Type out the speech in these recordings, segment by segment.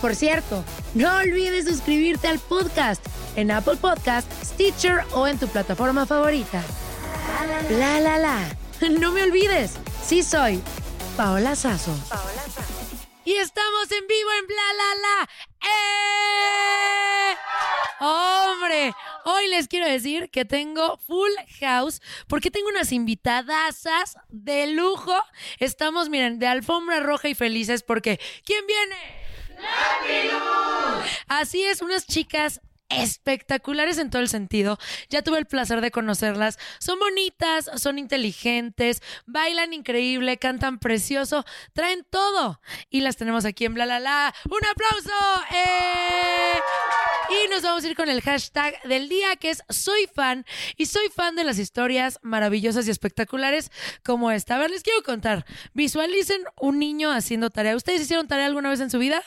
Por cierto, no olvides suscribirte al podcast en Apple Podcast, Stitcher o en tu plataforma favorita. La la la. No me olvides, sí soy Paola Sazo. Y estamos en vivo en Bla La La. ¡Eh! Hombre, hoy les quiero decir que tengo full house porque tengo unas invitadasas de lujo. Estamos, miren, de alfombra roja y felices porque ¿quién viene? Así es, unas chicas espectaculares en todo el sentido. Ya tuve el placer de conocerlas. Son bonitas, son inteligentes, bailan increíble, cantan precioso, traen todo. Y las tenemos aquí en Bla La La. ¡Un aplauso! ¡Eh! Y nos vamos a ir con el hashtag del día que es soy fan y soy fan de las historias maravillosas y espectaculares como esta. A ver, les quiero contar. Visualicen un niño haciendo tarea. ¿Ustedes hicieron tarea alguna vez en su vida?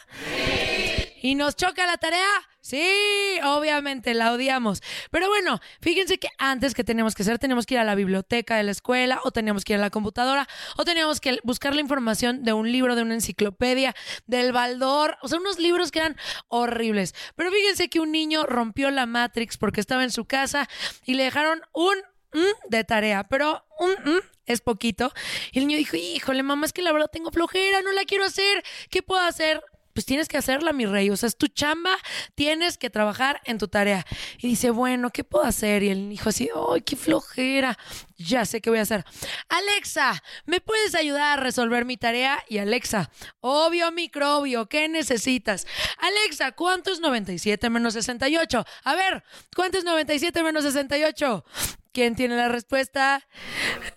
¿Y nos choca la tarea? Sí, obviamente la odiamos. Pero bueno, fíjense que antes que teníamos que hacer, teníamos que ir a la biblioteca de la escuela, o teníamos que ir a la computadora, o teníamos que buscar la información de un libro, de una enciclopedia, del Baldor, o sea, unos libros que eran horribles. Pero fíjense que un niño rompió la Matrix porque estaba en su casa y le dejaron un mm de tarea, pero un mm es poquito. Y el niño dijo, híjole, mamá, es que la verdad tengo flojera, no la quiero hacer, ¿qué puedo hacer? Pues tienes que hacerla, mi rey. O sea, es tu chamba, tienes que trabajar en tu tarea. Y dice, bueno, ¿qué puedo hacer? Y el hijo así, ¡ay, qué flojera! Ya sé qué voy a hacer. Alexa, ¿me puedes ayudar a resolver mi tarea? Y Alexa, obvio microbio, ¿qué necesitas? Alexa, ¿cuánto es 97 menos 68? A ver, ¿cuánto es 97 menos 68? ¿Quién tiene la respuesta?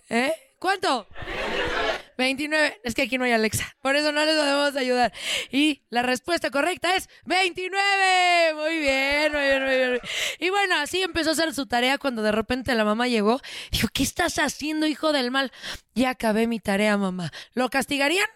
¿Eh? ¿Cuánto? 29. Es que aquí no hay Alexa. Por eso no les podemos ayudar. Y la respuesta correcta es 29. Muy bien, muy bien, muy bien. Y bueno, así empezó a hacer su tarea cuando de repente la mamá llegó. Dijo, ¿qué estás haciendo, hijo del mal? Ya acabé mi tarea, mamá. ¿Lo castigarían?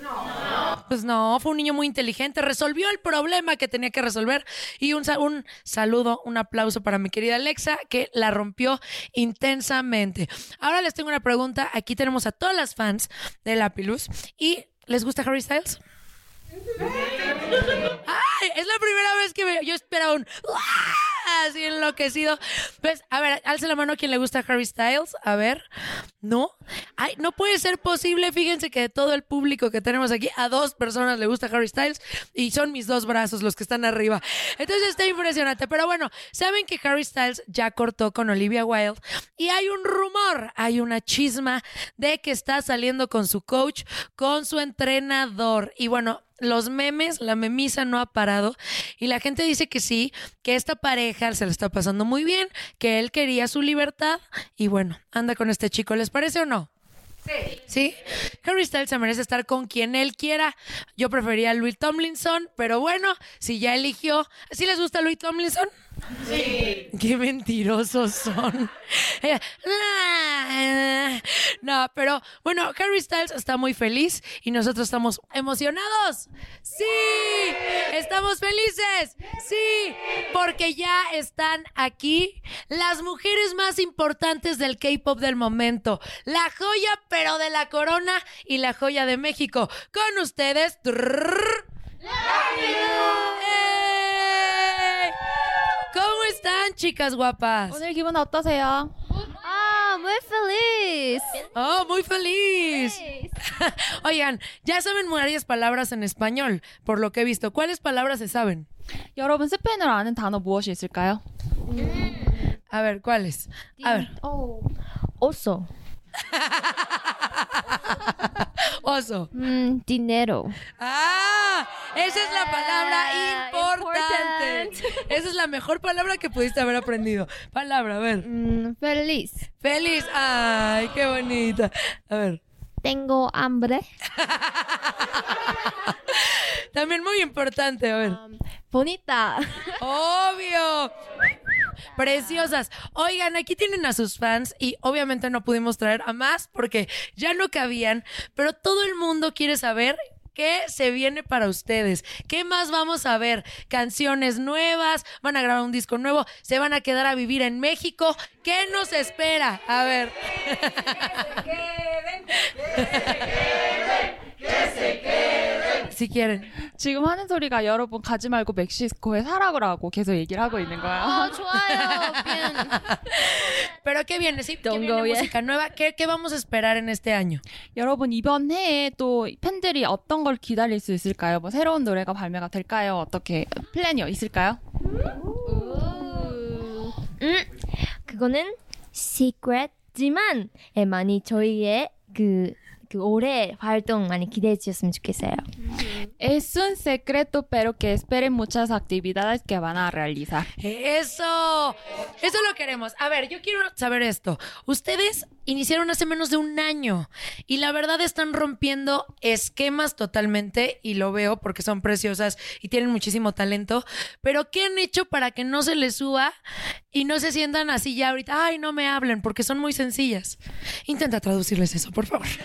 No. Pues no, fue un niño muy inteligente, resolvió el problema que tenía que resolver y un, un, saludo, un aplauso para mi querida Alexa que la rompió intensamente. Ahora les tengo una pregunta, aquí tenemos a todas las fans de Lapilus y ¿les gusta Harry Styles? ¡Ay! Es la primera vez que me, yo esperaba un así enloquecido. Pues, a ver, alce la mano a quien le gusta Harry Styles. A ver, ¿no? Ay, no puede ser posible. Fíjense que de todo el público que tenemos aquí, a dos personas le gusta Harry Styles y son mis dos brazos los que están arriba. Entonces está impresionante. Pero bueno, saben que Harry Styles ya cortó con Olivia Wilde y hay un rumor, hay una chisma de que está saliendo con su coach, con su entrenador. Y bueno, los memes, la memisa no ha parado y la gente dice que sí, que esta pareja se le está pasando muy bien, que él quería su libertad y bueno, anda con este chico, ¿les parece o no? Sí. ¿Sí? Harry Styles se merece estar con quien él quiera. Yo prefería a Louis Tomlinson, pero bueno, si ya eligió. ¿Sí les gusta Louis Tomlinson? Sí. Qué mentirosos son. No, pero bueno, Harry Styles está muy feliz y nosotros estamos emocionados. Sí, estamos felices. Sí, porque ya están aquí las mujeres más importantes del K-pop del momento. La joya, pero de la corona y la joya de México. Con ustedes. ¡Eh! ¿Cómo están, chicas guapas? 오늘 기분 어떠세요? Ah, muy feliz. Oh, muy feliz. Oigan, ya saben varias palabras en español, por lo que he visto. ¿Cuáles palabras se saben? 여러분 스페인어로 아는 단어 무엇이 있을까요? A ver, ¿cuáles? A ver, Oh. Oso. oso. Mm, dinero. Ah, esa es la palabra Ah, importante. important. Esa es la mejor palabra que pudiste haber aprendido. Palabra, a ver. Mm, feliz. Feliz. Ay, qué bonita. A ver. Tengo hambre. También muy importante, a ver. Bonita. Obvio. Preciosas. Oigan, aquí tienen a sus fans y obviamente no pudimos traer a más porque ya no cabían, pero todo el mundo quiere saber qué se viene para ustedes. ¿Qué más vamos a ver? Canciones nuevas, van a grabar un disco nuevo, se van a quedar a vivir en México. ¿Qué nos espera? A ver. Si quieren. 지금 하는 소리가 여러분 가지 말고 멕시코에 살아 그러고 계속 얘기를 하고 있는 거예요. 아, 좋아요. Bien. Pero ¿qué viene? Sí, ¿qué Don't viene go yet. música nueva? ¿Qué, ¿Qué vamos a esperar en este año? 여러분 이번 해에 또 팬들이 어떤 걸 기다릴 수 있을까요? 뭐 새로운 노래가 발매가 될까요? 어떻게 플랜이 있을까요? 음, 그거는 secret지만 예, 많이 저희의 그, 그 올해 활동 많이 기대해 주셨으면 좋겠어요. Es un secreto, pero que esperen muchas actividades que van a realizar. Eso, eso lo queremos. A ver, yo quiero saber esto. Ustedes iniciaron hace menos de un año y la verdad están rompiendo esquemas totalmente y lo veo porque son preciosas y tienen muchísimo talento. Pero ¿qué han hecho para que no se les suba y no se sientan así ya ahorita? Ay, no me hablen porque son muy sencillas. Intenta traducirles eso, por favor.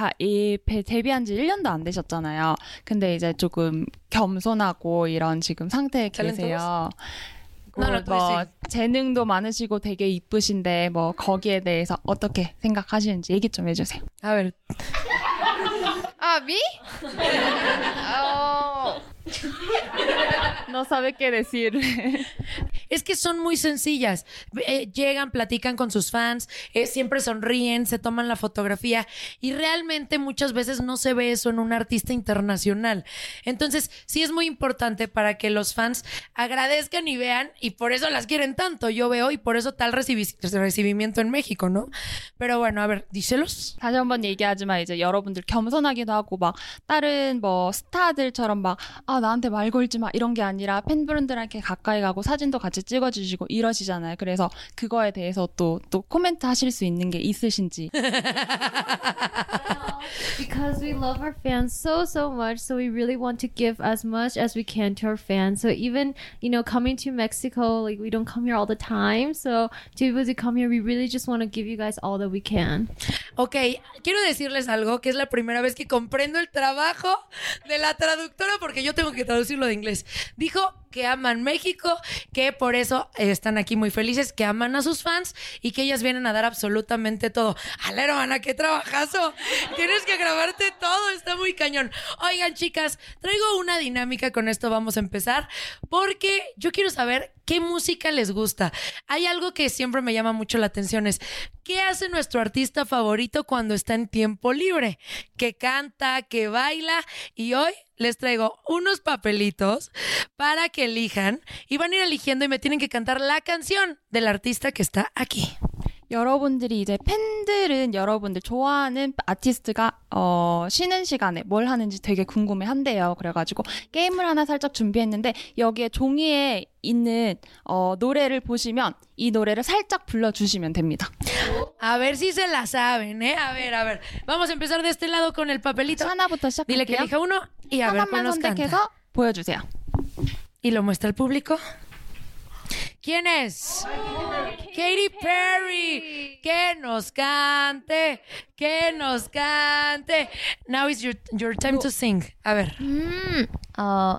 바, 이 배- 데뷔한 지 1년도 안 되셨잖아요. 근데 이제 조금 겸손하고 이런 지금 상태에 계세요. 뭐 sí. 재능도 많으시고 되게 이쁘신데 뭐 거기에 대해서 어떻게 생각하시는지 얘기 좀 해주세요. A ver, 아, 미? 어. No sabe qué decir. Es que son muy sencillas. Eh, llegan, platican con sus fans, eh, siempre sonríen, se toman la fotografía y realmente muchas veces no se ve eso en un artista internacional. Entonces, sí es muy importante para que los fans agradezcan y vean y por eso las quieren tanto. Yo veo y por eso tal recibi- recibimiento en México, ¿no? Pero bueno, a ver, díselos. 다시 한번 얘기하지만 이제 여러분들 겸손하기도 하고 막 다른 뭐 스타들처럼 막 아 나한테 말 걸지 마 이런 게 아니라 팬분들한테 가까이 가고 사진도 같이 찍어주시고 이러시잖아요. 그래서 그거에 대해서 또또 코멘트 하실 수 있는 게 있으신지. because we love our fans so so much so we really want to give as much as we can to our fans so even you know coming to mexico like we don't come here all the time so to be able to come here we really just want to give you guys all that we can Ok, quiero decirles algo que es la primera vez que comprendo el trabajo de la traductora porque yo tengo que traducirlo de inglés. Dijo que aman México, que por eso están aquí muy felices, que aman a sus fans y que ellas vienen a dar absolutamente todo. ¡Ala, hermana, qué trabajazo! Tienes que grabarte todo, está muy cañón. Oigan, chicas, traigo una dinámica con esto, vamos a empezar, porque yo quiero saber qué música les gusta. Hay algo que siempre me llama mucho la atención, es ¿qué hace nuestro artista favorito cuando está en tiempo libre? Que canta, que baila y hoy les traigo unos papelitos para que elijan y van a ir eligiendo y me tienen que cantar la canción del artista que está aquí. 여러분들이 이제 팬들은 여러분들 좋아하는 아티스트가 어, 쉬는 시간에 뭘 하는지 되게 궁금해 한대요. 그래가지고 게임을 ha나 살짝 준비했는데 여기에 종이에 있는 어, 노래를 보시면 이 노래를 살짝 불러주시면 됩니다. A ver si se la saben, ¿eh? A ver, a ver. Vamos a empezar de este lado con el papelito. 하나부터 Dile que 시작할게요. elija uno y a ver cuál 하나만 nos canta. 선택해서 보여주세요. Y lo muestra al público. ¿Quién es? Katy Perry. Que nos cante. Que nos cante. Now is your, your time to sing. A ver. 음, 어,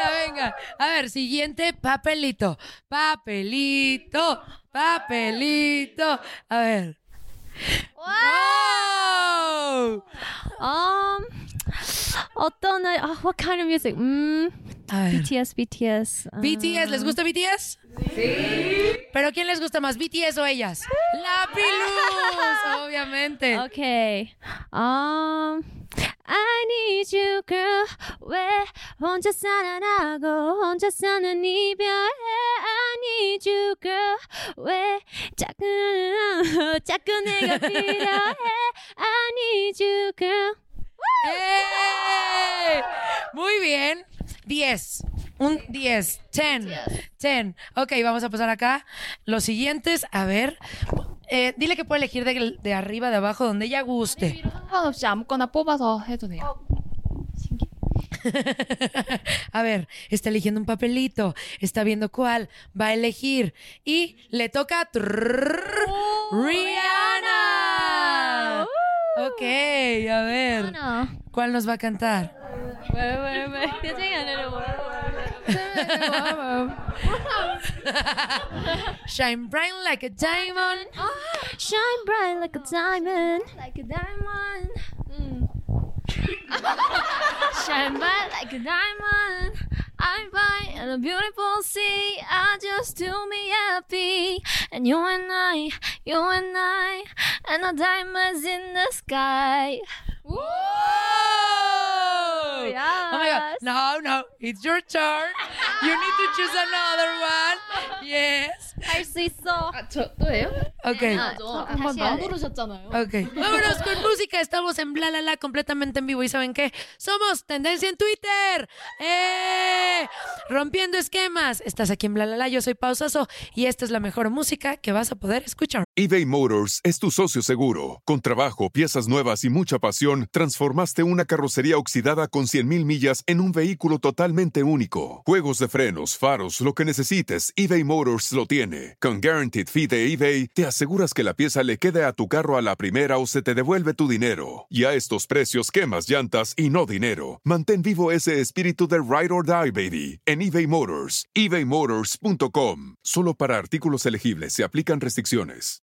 Venga, venga. A ver, siguiente papelito. Papelito. Papelito. A ver. ¡Wow! Um, 어떤 uh, what kind of music? Mm. BTS, BTS. uh, ¿BTS? ¿Les gusta BTS? Sí. ¿Pero quién les gusta más, BTS o ellas? La Pilus, obviamente. Okay. Um, I need you, girl. 왜 혼자 살아나고 혼자 사는 이별해? I need you, girl. 왜 자꾸 자꾸 내가 필요해? I need you, girl. ¡Eh! Muy bien. 10. Un 10. 10. 10. Ok, vamos a pasar acá. Los siguientes, a ver. Eh, dile que puede elegir de, arriba, de abajo, donde ella guste. a ver, está eligiendo un papelito, está viendo cuál va a elegir y le toca trrr, Rihanna. Ok, a ver. ¿Cuál nos va a cantar? Ah. Shine bright like a diamond. Shine bright like a diamond. Like a diamond. Shine bright like a diamond. I'm bright and a beautiful sea. I just do me happy. And you and I, you and I, and the diamonds in the sky. Whoa! Oh my god. No, no, it's your turn. You need to choose another one. Yes. 할 수 있어. 저 또예요? Ok. 한번 나 부르셨잖아요. Ok. Vámonos con música. Estamos en Bla La La completamente en vivo. ¿Y saben qué? Somos Tendencia en Twitter. ¡Eh! Rompiendo esquemas. Estás aquí en Bla La La. Yo soy Pausazo y esta es la mejor música que vas a poder escuchar. eBay Motors es tu socio seguro. Con trabajo, piezas nuevas y mucha pasión, transformaste una carrocería oxidada con 100.000 millas en un vehículo único. Juegos de frenos, faros, lo que necesites, eBay Motors lo tiene. Con Guaranteed Fee de eBay, te aseguras que la pieza le quede a tu carro a la primera o se te devuelve tu dinero. Y a estos precios, quemas llantas y no dinero. Mantén vivo ese espíritu de Ride or Die, baby, en eBay Motors. ebaymotors.com. Solo para artículos elegibles se aplican restricciones.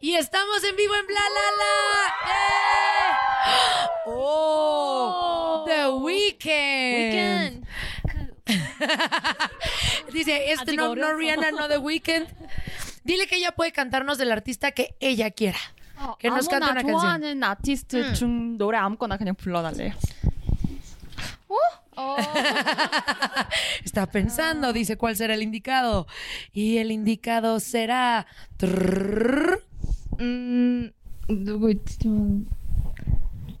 Y estamos en vivo en Bla La La. ¡Eh! ¡Oh! The Weeknd. Dice, este no, no Rihanna, no The Weeknd. Dile que ella puede cantarnos del artista que ella quiera. Que nos cante 아무나 una canción. 좋아하는 아티스트 중 노래 아무거나 그냥 불러달래요. Está pensando, dice cuál será el indicado. Y el indicado será. Mm,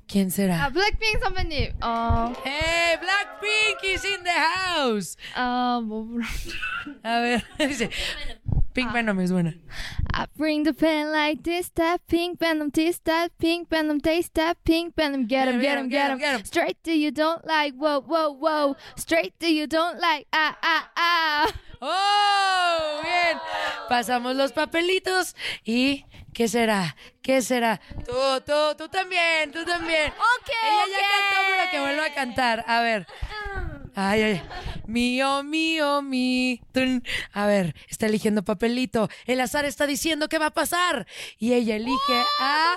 ¿Quién será? Blackpink 선배님. Uh, hey, Blackpink is in the house. Uh, a ver, dice. Pink Venom me suena. I bring the pen like this, that pink venom, this, that pink venom, taste that pink venom, get him, get him, get him, get 'em. Straight to you don't like, whoa, whoa, whoa. Straight to you don't like, ah, ah, ah. ¡Oh! Bien. Pasamos los papelitos y ¿qué será? ¿Qué será? Tú, tú, tú también, tú también. Ok, Ella ya cantó, pero que vuelva a cantar. A ver. Ay, ay. Mío, mío, mi. tun. A ver, está eligiendo papelito. El azar está diciendo qué va a pasar. Y ella elige a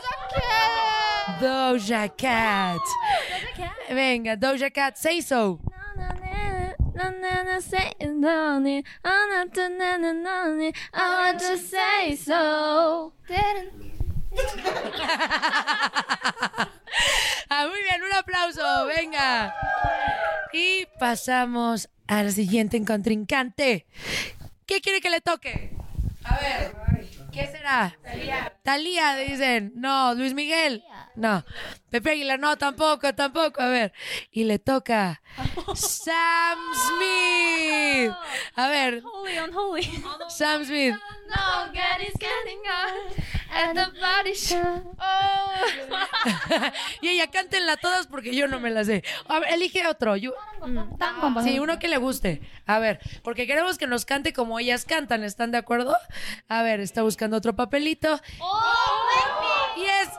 Doja Cat. Venga, Doja Cat, say so. bien, un aplauso, venga. Y pasamos al siguiente contrincante. ¿Qué quiere que le toque? A ver, ¿Qué será? Talía. Talía, dicen. No, Luis Miguel. No. Pepe Aguilar, no, tampoco, tampoco. A ver. Y le toca Sam Smith. A ver. Holy, unholy. Sam Smith. No, Gary's getting up at the body show. Oh. y ella, cántenla todas porque yo no me la sé. A ver, elige otro. Yo, sí, uno que le guste. A ver, porque queremos que nos cante como ellas cantan. ¿Están de acuerdo? A ver, está buscando otro papelito. Y es,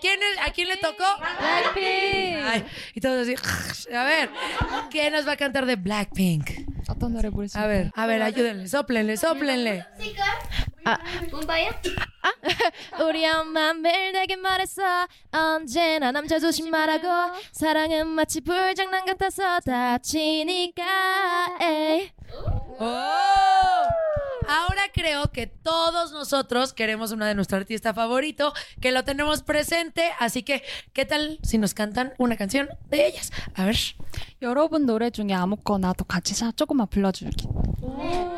¿quién es- ¿a quién le tocó? Blackpink. Ay, y todos así, a ver, ¿qué nos va a cantar de Blackpink? 어떤 노래 부를 수 A ver, a ver, ayúdenle, sóplenle, sóplenle. 우리 엄마 매일 내게 말했어 언제나 남자 조심하라고 사랑은 마치 불장난 같아서 다치니까 에이. ¡Oh! Ahora creo que todos nosotros queremos una de nuestro artista favorito, que lo tenemos presente, así que, ¿qué tal si nos cantan una canción de ellas? A ver. 여러분 노래 중에 아무거나도 같이 사 조금만 불러줄게.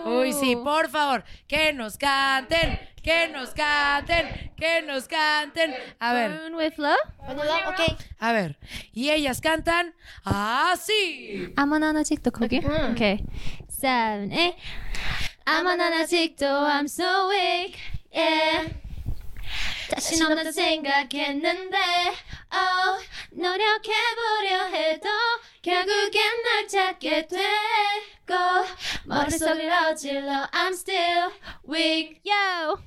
Uy, sí, por favor, que nos canten, que nos canten, que nos canten. A ver, Burn with love 오케이. a ver. Y ellas cantan así. I'm on 아직도 거기? Okay. seven eight I'm on 아직도 I'm so weak yeah. 자신 없다 생각했는데 oh 노력해보려 해도 결국엔 날 찾게 되고 머릿속을 어질러 I'm still weak yo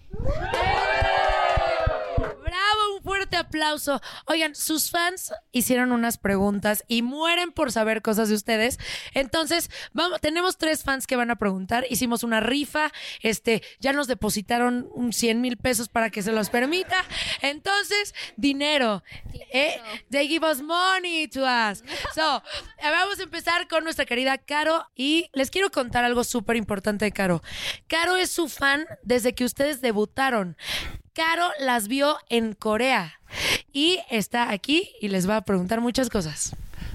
Bravo, un fuerte aplauso. Oigan, sus fans hicieron unas preguntas y mueren por saber cosas de ustedes. Entonces, vamos, tenemos tres fans que van a preguntar. Hicimos una rifa, este, ya nos depositaron un 100 mil pesos para que se los permita. Entonces, dinero. Eh, they give us money to us. So, vamos a empezar con nuestra querida Caro y les quiero contar algo súper importante de Caro. Caro es su fan desde que ustedes debutaron. Caro las vio en Corea y está aquí y les va a preguntar muchas cosas.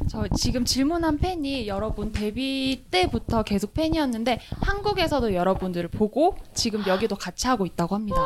저 지금 질문한 팬이 여러분 데뷔 때부터 계속 팬이었는데 한국에서도 여러분들을 보고 지금 여기도 같이 하고 있다고 합니다.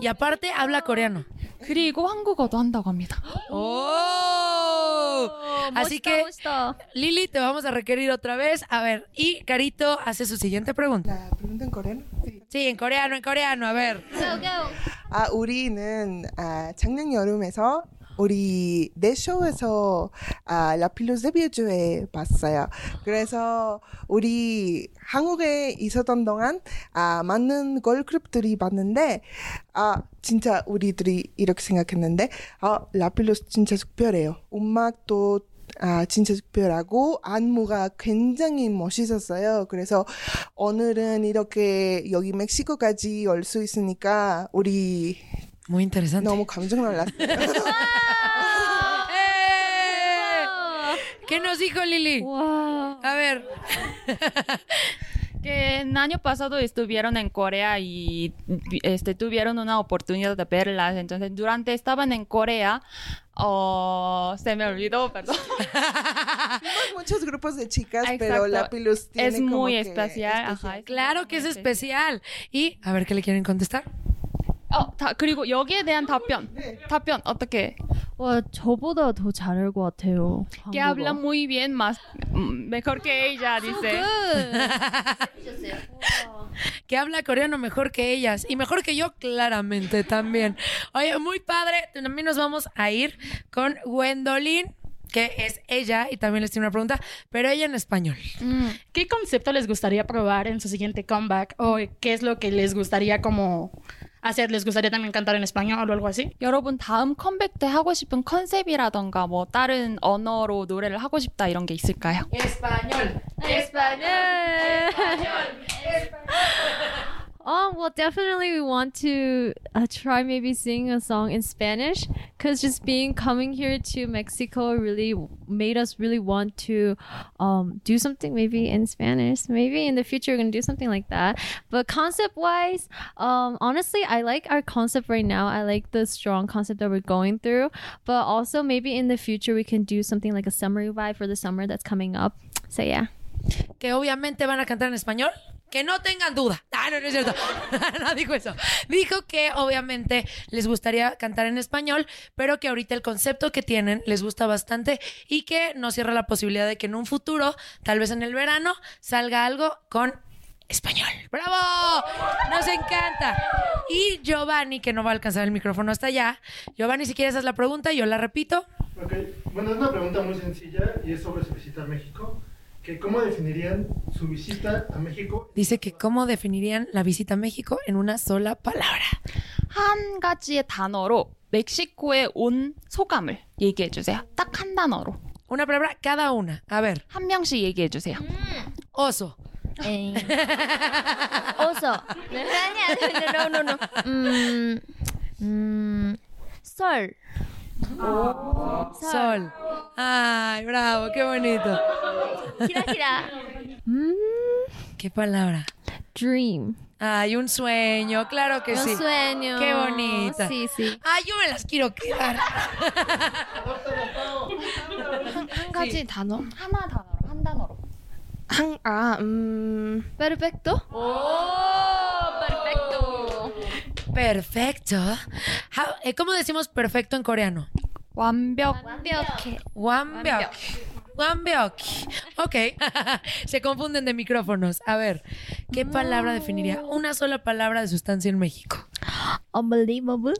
Y aparte habla coreano. 그리고 한국어도 한다고 합니다. ¡Oh! Así que, 멋있다 Lili, te vamos a requerir otra vez. A ver, y Carito hace su siguiente pregunta. La pregunta en coreano. Sí. Sí, en coreano, en coreano, a ver. go go 아 우리는 아, 작년 여름에서 우리 내 쇼에서 아, 라필로스 데뷔주에 봤어요. 그래서 우리 한국에 있었던 동안 아, 많은 걸그룹들이 봤는데 아 진짜 우리들이 이렇게 생각했는데 아 라필로스 진짜 특별해요. 음악도 아, 진짜 특별하고 안무가 굉장히 멋있었어요. 그래서 오늘은 이렇게 여기 멕시코까지 올 수 있으니까 우리 Muy interesante. 너무 감정 놀랐어요. ¡Eh! ¿Qué nos dijo Lili? 와. A ver. Que el año pasado estuvieron en Corea y este, tuvieron una oportunidad de verlas. Entonces, durante estaban en Corea, oh, se me olvidó, perdón. Vimos muchos grupos de chicas, Exacto. pero la Pilus tiene Es como muy que especial, ajá. Claro que es especial. Y, a ver, ¿qué le quieren contestar? 어, 다, 그리고 여기에 대한 답변. 답변 어떻게? 와 저보다 더 잘할 것 같아요. Que habla muy bien más mm, mejor que ella dice. que habla coreano mejor que ellas y mejor que yo, claramente también. Oye, muy padre. También nos vamos a ir con Gwendolyn, que es ella, y también les tiene una pregunta, pero ella en español. ¿Qué concepto les gustaría probar en su siguiente comeback? ¿O qué es lo que les gustaría como hacer? ¿Les gustaría también cantar en español o algo así? 여러분 다음 컴백 때 하고 싶은 컨셉이라던가 뭐 다른 언어로 노래를 하고 싶다 이런 게 있을까요? Español. Español. Um, well, definitely we want to uh, try maybe sing a song in Spanish because just being coming here to Mexico really made us really want to um, do something maybe in Spanish. Maybe in the future we're gonna do something like that. But concept wise, um, honestly, I like our concept right now. I like the strong concept that we're going through. But also maybe in the future we can do something like a summer vibe for the summer that's coming up. So yeah. Que obviamente van a cantar en español. Que no tengan duda. Ah, no, no es cierto. no dijo eso. Dijo que obviamente les gustaría cantar en español, pero que ahorita el concepto que tienen les gusta bastante y que no cierra la posibilidad de que en un futuro, tal vez en el verano, salga algo con español. ¡Bravo! Nos encanta. Y Giovanni, que no va a alcanzar el micrófono hasta allá. Giovanni, si quieres haz la pregunta, yo la repito. Ok, bueno, es una pregunta muy sencilla y es sobre su visita a México Que ¿Cómo definirían su visita a México? Dice que cómo definirían la visita a México en una sola palabra. 한 가지의 단어로 멕시코에 온 소감을 얘기해 주세요. 딱 한 단어로. Una palabra cada una. A ver. 한 명씩 얘기해 주세요. Oso. 에이. 어서. 아니야, no, no, no. 음, 음, 설. Sol. Ay, bravo, qué bonito. Gira, gira. ¿Qué palabra? Dream. Ay, un sueño, claro que Un sí. sueño. Qué bonita. Sí, sí. Ay, yo me las quiero quedar. 한 가지 단어? 하나 단어로, 한 단어로. 한, 아, 음. Perfecto. perfecto. Perfecto. Eh, ¿Cómo decimos perfecto en coreano? Wanbyeok. Wanbyeok. Wanbyeok. Ok. Se confunden de micrófonos. A ver, ¿qué palabra definiría una sola palabra de sustancia en México? Unbelievable.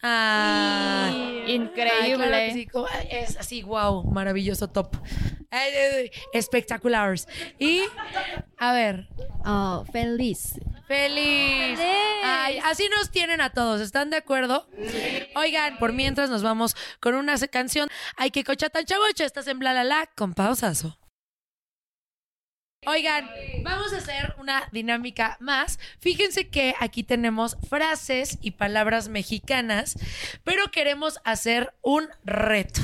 Ah, increíble. Ah, eh, es así, wow, maravilloso, top. Espectaculares. Y, a ver. Ah, feliz feliz. Ay, así nos tienen a todos, ¿están de acuerdo? Oigan, por mientras nos vamos con una canción. Ay, que cocha tan chavocho, estás en bla la la con pausazo. Oigan, vamos a hacer una dinámica más. Fíjense que aquí tenemos frases y palabras mexicanas, pero queremos hacer un reto.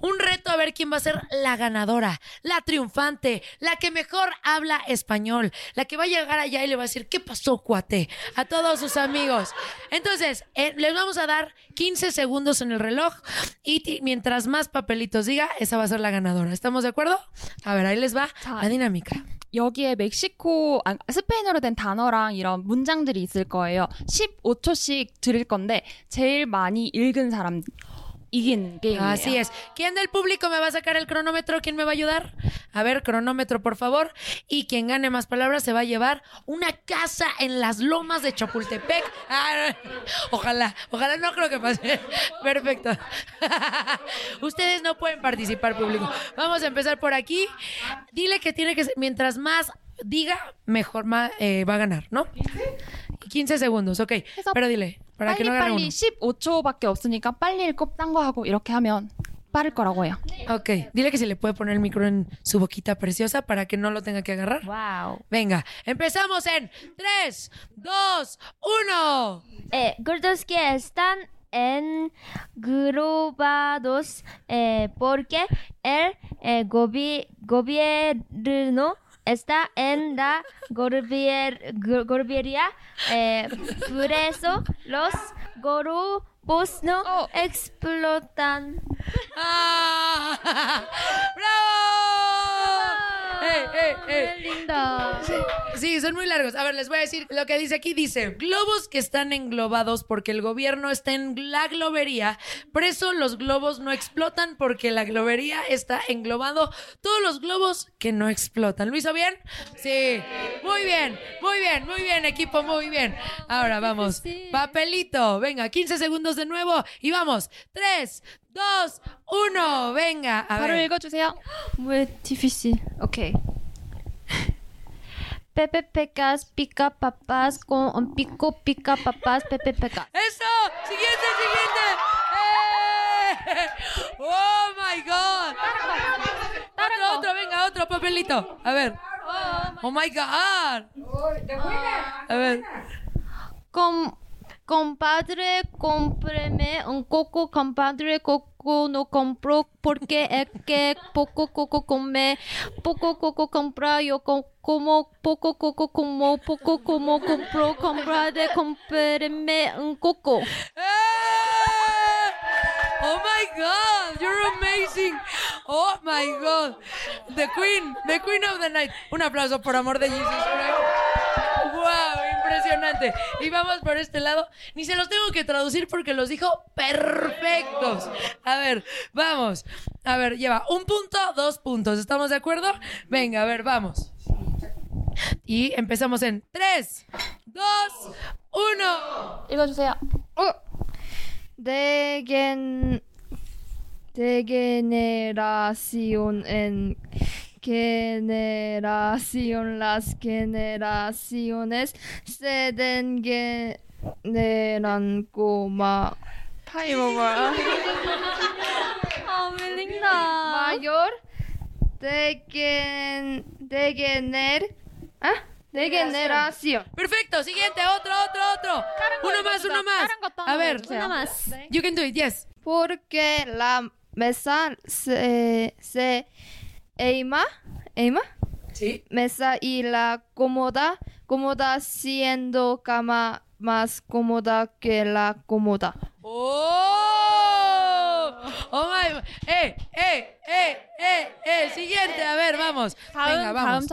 Un reto a ver quién va a ser la ganadora, la triunfante, la que mejor habla español, la que va a llegar allá y le va a decir, ¿qué pasó, cuate? A todos sus amigos. Entonces, eh, les vamos a dar 15 segundos en el reloj y mientras más papelitos diga, esa va a ser la ganadora. ¿Estamos de acuerdo? A ver, ahí les va la dinámica. 여기에 멕시코 아, 스페인어로 된 단어랑 이런 문장들이 있을 거예요. 15초씩 드릴 건데 제일 많이 읽은 사람 Así es. ¿Quién del público me va a sacar el cronómetro? ¿Quién me va a ayudar? A ver, cronómetro, por favor. Y quien gane más palabras se va a llevar una casa en las lomas de Chapultepec. Ojalá, ojalá no creo que pase. Perfecto. Ustedes no pueden participar, público. Vamos a empezar por aquí. Dile que tiene que ser, mientras más diga, mejor más, eh, va a ganar, ¿no? 15 segundos, ok. Pero dile. para que no agarre uno. 빨리빨리 15초밖에 없으니까 빨리 읽고 딴 거 하고 이렇게 하면 빠를 거라고 해요. Ok, dile que se le puede poner el micro en su boquita preciosa para que no lo tenga que agarrar. Wow. Venga, empezamos en 3, 2, 1. Eh, gordos que están englobados eh, porque el eh, gobi- gobierno está en la gobier- go- gobierna eh, por eso los grupos no explotan ¡Ah! ¡Bravo! Eh, eh. Qué linda. Sí, son muy largos. A ver, les voy a decir lo que dice aquí. Dice, globos que están englobados porque el gobierno está en la globería. Por eso los globos no explotan porque la globería está englobando todos los globos que no explotan. ¿Lo hizo bien? Sí. Muy bien, muy bien, muy bien, equipo, muy bien. Ahora vamos. Papelito. Venga, 15 segundos de nuevo. Y vamos. 3, 2, 1. Venga. A 바로 ver. 읽어주세요. Muy difícil. Ok. Pepe pecas, pica papas, con pico pica papas, pepe pecas. ¡Eso! ¡Siguiente, siguiente! ¡Eh! ¡Oh, my God! Otro, otro, venga, otro papelito. A ver. ¡Oh, my God! A ver. Com, compadre, cómpreme un coco, compadre, coco no compro porque es que poco coco come, poco coco compra, yo co- como poco coco como, poco como compro, compadre, cómpreme un coco. Oh my God, you're amazing. Oh my God. The Queen, the Queen of the Night. Un aplauso por amor de Jesus Christ. Wow, impresionante. Y vamos por este lado. Ni se los tengo que traducir porque los dijo perfectos. A ver, vamos. A ver, lleva un punto, dos puntos. ¿Estamos de acuerdo? Venga, a ver, vamos. Y empezamos en 3, 2, 1. 읽어주세요. Degen, degeneración en generación las generaciones se degeneran como 파이 먹어요. 아, mayor degen, degener, ¿ah? degeneración. Perfecto, siguiente, otro, otro, otro. Uno más, uno más. A ver, Uno más. You can do it, yes. Porque la mesa se, se Eima, Eima. Sí. Mesa y la cómoda, cómoda siendo cama más cómoda que la cómoda. ¡Oh! ¡Oh my! ¡Eh, eh, eh, eh, eh! Siguiente, a ver, vamos. Venga, vamos.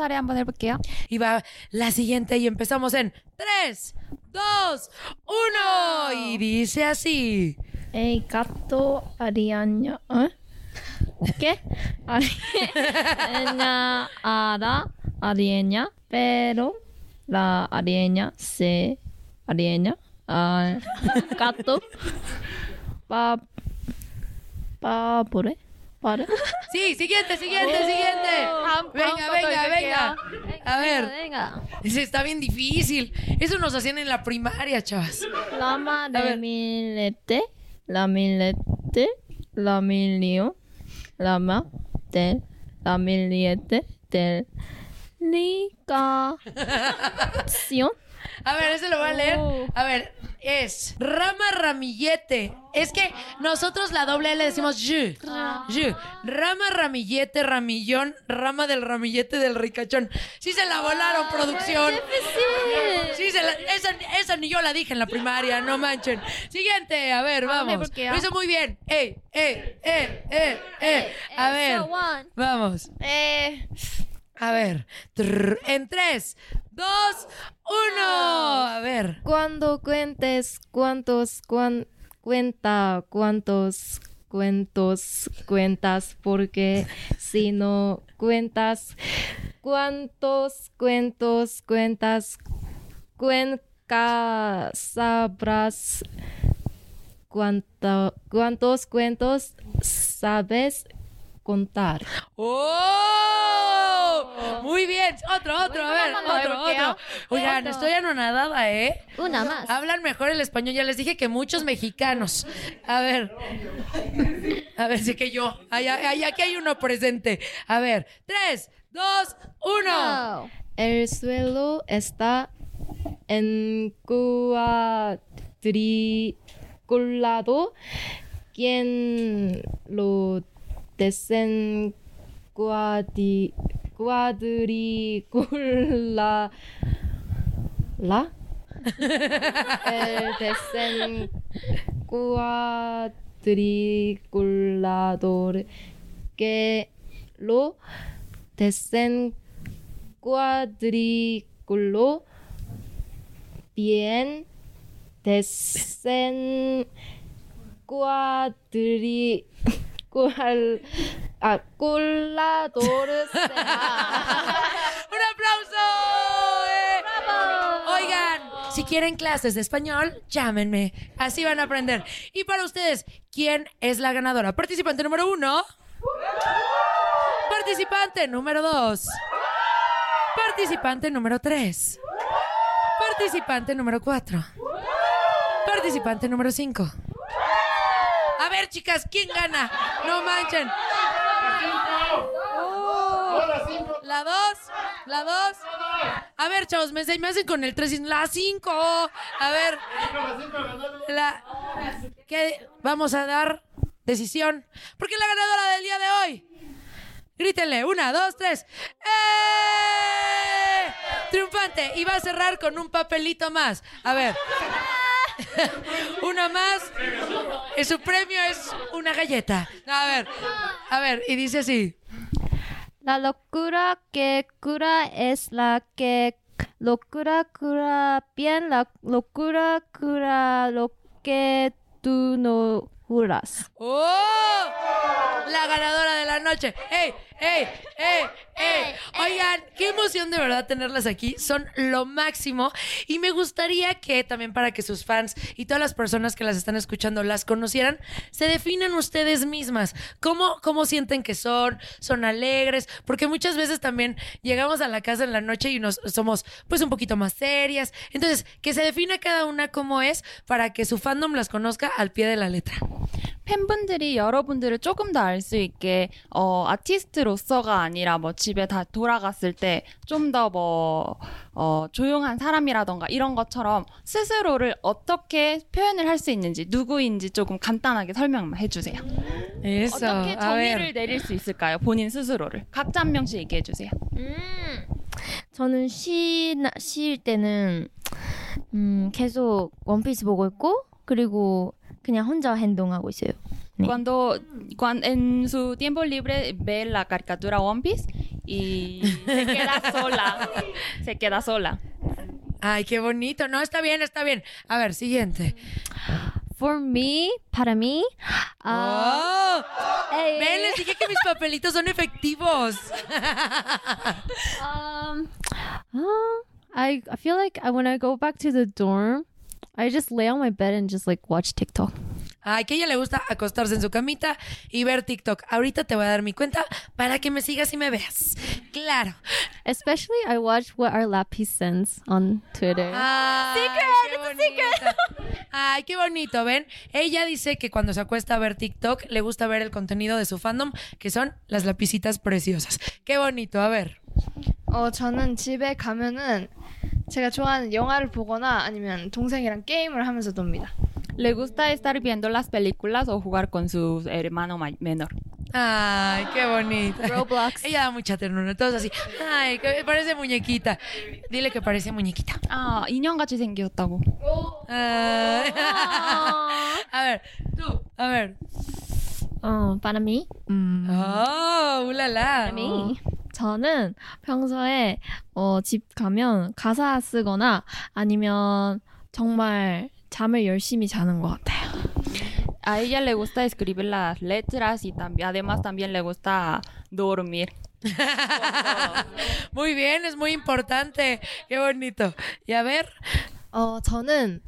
Y va la siguiente y empezamos en 3, 2, 1. Y dice así. El gato ariaño, ¿eh? ¿Qué? Ariña ara arieña, pero la arieña se arieña al gato. Pa papore. ¿Pare? Sí, siguiente, siguiente, siguiente. Venga, venga, venga. A ver. Venga. Ese está bien difícil. Eso nos hacían en la primaria, chavas. Lama de milete, la milete, la milio, lama del, la miliete del ligación. A ver, ese lo voy a leer. Oh. A ver, es rama ramillete. Es que nosotros la doble L decimos y. y. Rama ramillete, ramillón, rama del ramillete del ricachón. Sí se la volaron, producción. Sí, se la- esa, esa ni yo la dije en la primaria, no manchen. Siguiente, a ver, vamos. Lo hizo muy bien. Eh, eh, eh, eh, eh. A ver, vamos. Eh, A ver, en tres, dos, uno. A ver. Cuando cuentes cuántos cuan- cuenta cuántos cuentos cuentas porque si no cuentas cuántos cuentos cuentas cuenca sabrás cuánto- cuántos cuentos sabes contar. ¡Oh! Muy bien. Otro, otro, a ver, otro, otro. Oigan, estoy anonadada, ¿eh? Una más. Hablan mejor el español. Ya les dije que muchos mexicanos. A ver. A ver, sí que yo. Ay, ay, ay, aquí hay uno presente. A ver. Tres, dos, uno. El suelo está encuadriculado. Quien lo 데센 구아디 구아드리 굴라 라? 엘 데센 구아드리 굴라도르게로 데센 구아드리 굴로 비엔 데센 구아드리 cual ah, coladores ¡Un aplauso! ¡Eh! Oigan, si quieren clases de español, llámenme. Así van a aprender. Y para ustedes, ¿quién es la ganadora? Participante número uno. Participante número dos. Participante número tres. Participante número cuatro. Participante número cinco. A ver, chicas, ¿quién gana? No manchen. Oh, la dos, la dos. A ver, chavos, me, me hacen con el tres y la cinco. A ver. La, ¿qué vamos a dar? Decisión. Porque la ganadora del día de hoy. Grítenle, una, dos, tres. ¡Eh! Triunfante. Y va a cerrar con un papelito más. A ver. Una más. Y su premio es una galleta. A ver, a ver, y dice así. La locura que cura es la que locura cura bien, la locura cura lo que tú no juras. ¡Oh! La ganadora de la noche. ¡Ey! ¡Ey! ¡Ey! ¡Ey! Oigan, qué emoción de verdad tenerlas aquí. Son lo máximo. Y me gustaría que también para que sus fans y todas las personas que las están escuchando las conocieran, se definan ustedes mismas. ¿Cómo, cómo sienten que son? ¿Son alegres? Porque muchas veces también llegamos a la casa en la noche y nos somos pues un poquito más serias. Entonces, que se defina cada una cómo es para que su fandom las conozca al pie de la letra. 팬분들이 여러분들을 조금 더 알 수 있게 어, 아티스트로서가 아니라 뭐 집에 다 돌아갔을 때 좀 더 뭐 어, 조용한 사람이라던가 이런 것처럼 스스로를 어떻게 표현을 할 수 있는지 누구인지 조금 간단하게 설명만 해주세요. Eso. 어떻게 A 정의를. 내릴 수 있을까요? 본인 스스로를 각자 한 명씩 얘기해 주세요. 음, 저는 쉬, 쉴 때는 음, 계속 원피스 보고 있고 그리고 그냥 혼자 행동하고 있어요. 네. Cuando, cuando en su tiempo libre ve la caricatura One Piece y se queda sola. se queda sola. Ay, qué bonito. No, está bien, está bien. A ver, siguiente. For me, para mí, ¡Oh! eh, Ven, les dije que mis papelitos son efectivos. um, uh, I I feel like I, when I go back to the dorm, I just lay on my bed and just like watch TikTok. Ay, que a ella le gusta acostarse en su camita y ver TikTok. Ahorita te voy a dar mi cuenta para que me sigas y me veas. Claro. Especially, I watch what our lapis sends on Twitter. Ay, qué bonito. Ay, qué bonito, ¿ven? Ella dice que cuando se acuesta a ver TikTok le gusta ver el contenido de su fandom, que son las lapicitas preciosas. Qué bonito, a ver. 어, 저는 집에 가면은 제가 좋아하는 영화를 보거나 아니면 동생이랑 게임을 하면서 놉니다. Le gusta estar viendo las películas o jugar con su hermano ma- menor. Ay, qué bonita. Roblox. Ella da mucha ternura, todos así. Ay, que parece muñequita. Dile que parece muñequita. 아, 인형같이 생겼다고. Ay. A ver, tú, a ver. 어, para mí. 음, Oh, ulala. para mí. 저는 평소에 어, 집 가면 가사 쓰거나 아니면 정말 잠을 열심히 자는 것 같아요. A ella le gusta escribir las letras y también, además también le gusta dormir. Muy bien, es muy importante. Qué bonito. Y a ver. 어, 저는,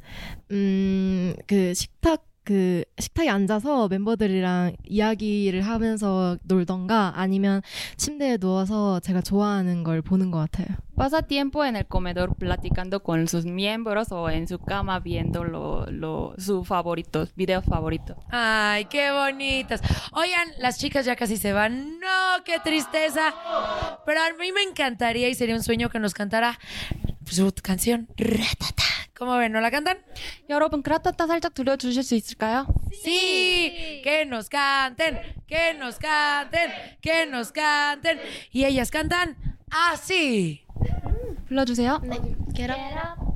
음, 그 식탁, 그 식탁에 앉아서 멤버들이랑 이야기를 하면서 놀던가 아니면 침대에 누워서 제가 좋아하는 걸 보는 것 같아요. Pasa tiempo en el comedor platicando con sus miembros o en su cama viendo lo, lo, sus favoritos, videos favoritos. Ay, qué bonitas. Oigan, las chicas ya casi se van. No, qué tristeza. Pero a mí me encantaría y sería un sueño que nos cantara su canción Ratata. ¿Cómo ven? ¿No la cantan? 여러분, 그라타타 살짝 들려주실 수 있을까요? Sí, que nos canten, que nos canten, que nos canten. Y ellas cantan así. 불러주세요. Get up.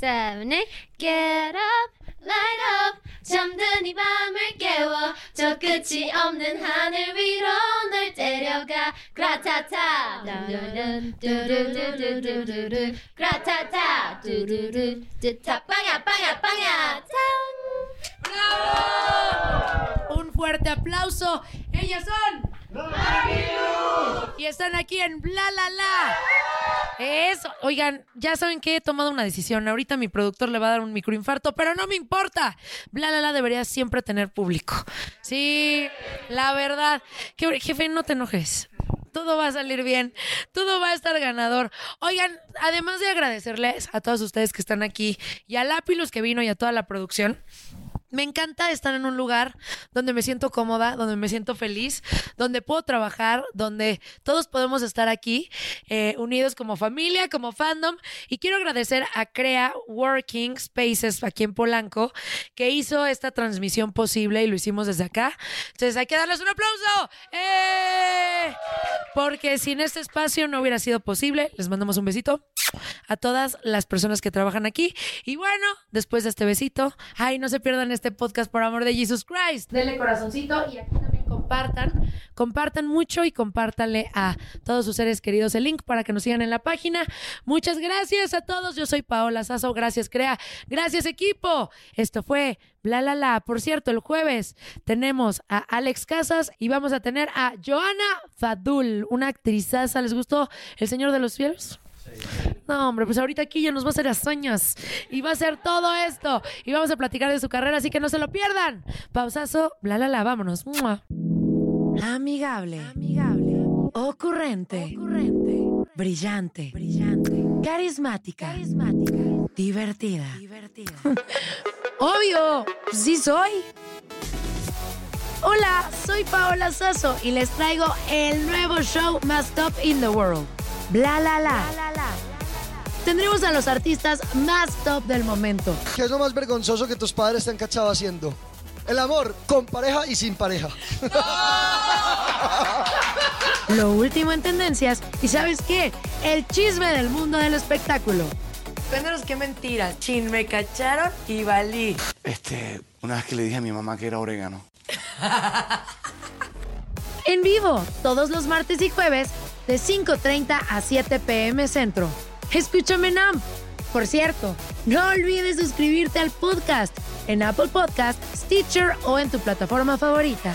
Seven, eight. Get up, light up, 잠든 이 밤을 깨워 저 끝이 없는 하늘 위로 널 데려가 그라타타 뚜루룬 뚜루루루루루 그라타타 뚜루루 뚜타 빵야 빵야 빵야 Un fuerte aplauso. Ellas son. Y están aquí en Bla La La. Eso. Oigan, ya saben que he tomado una decisión. Ahorita mi productor le va a dar un microinfarto, pero no me importa. Bla La La debería siempre tener público. Sí, la verdad. Jefe, no te enojes. Todo va a salir bien. Todo va a estar ganador. Oigan, además de agradecerles a todos ustedes que están aquí y a Lápilus que vino y a toda la producción. Me encanta estar en un lugar donde me siento cómoda, donde me siento feliz, donde puedo trabajar, donde todos podemos estar aquí, eh, unidos como familia, como fandom. Y quiero agradecer a Crea Working Spaces aquí en Polanco, que hizo esta transmisión posible y lo hicimos desde acá. Entonces hay que darles un aplauso. ¡Eh! Porque sin este espacio no hubiera sido posible. Les mandamos un besito a todas las personas que trabajan aquí. Y bueno, después de este besito, ay, no se pierdan este podcast por amor de Jesus Christ. Denle corazoncito y aquí también compartan. Compartan mucho y compártanle a todos sus seres queridos el link para que nos sigan en la página. Muchas gracias a todos. Yo soy Paola Sazo. Gracias, Crea. Gracias, equipo. Esto fue Bla La La. Por cierto, el jueves tenemos a Alex Casas y vamos a tener a Joana Fadul, una actrizaza. ¿Les gustó El Señor de los Cielos? No, hombre, pues ahorita aquí ya nos va a hacer hazañas. Y va a hacer todo esto. Y vamos a platicar de su carrera, así que no se lo pierdan. Pausazo, bla, la, la, vámonos. ¡Mua! Amigable, amigable, ocurrente, brillante, brillante, carismática, divertida, Obvio, sí soy. Hola, soy Paola Sasso y les traigo el nuevo show más top in the world. Bla la la. Tendremos a los artistas más top del momento. ¿Qué es lo más vergonzoso que tus padres te han cachado haciendo? El amor con pareja y sin pareja. Lo último en tendencias y ¿sabes qué? El chisme del mundo del espectáculo. Cuéntanos qué mentira. Chin, me cacharon y valí. Este, una vez que le dije a mi mamá que era orégano. En vivo, todos los martes y jueves, de 5.30 a 7 pm centro. Escúchame en AMP. Por cierto, no olvides suscribirte al podcast en Apple Podcast, Stitcher o en tu plataforma favorita.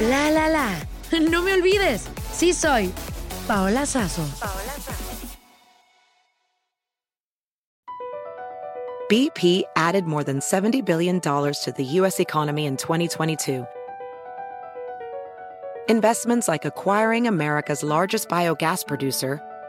La la la. No me olvides, sí soy Paola Sazo. BP added more than $70 billion to the U.S. economy in 2022. Investments like acquiring America's largest biogas producer,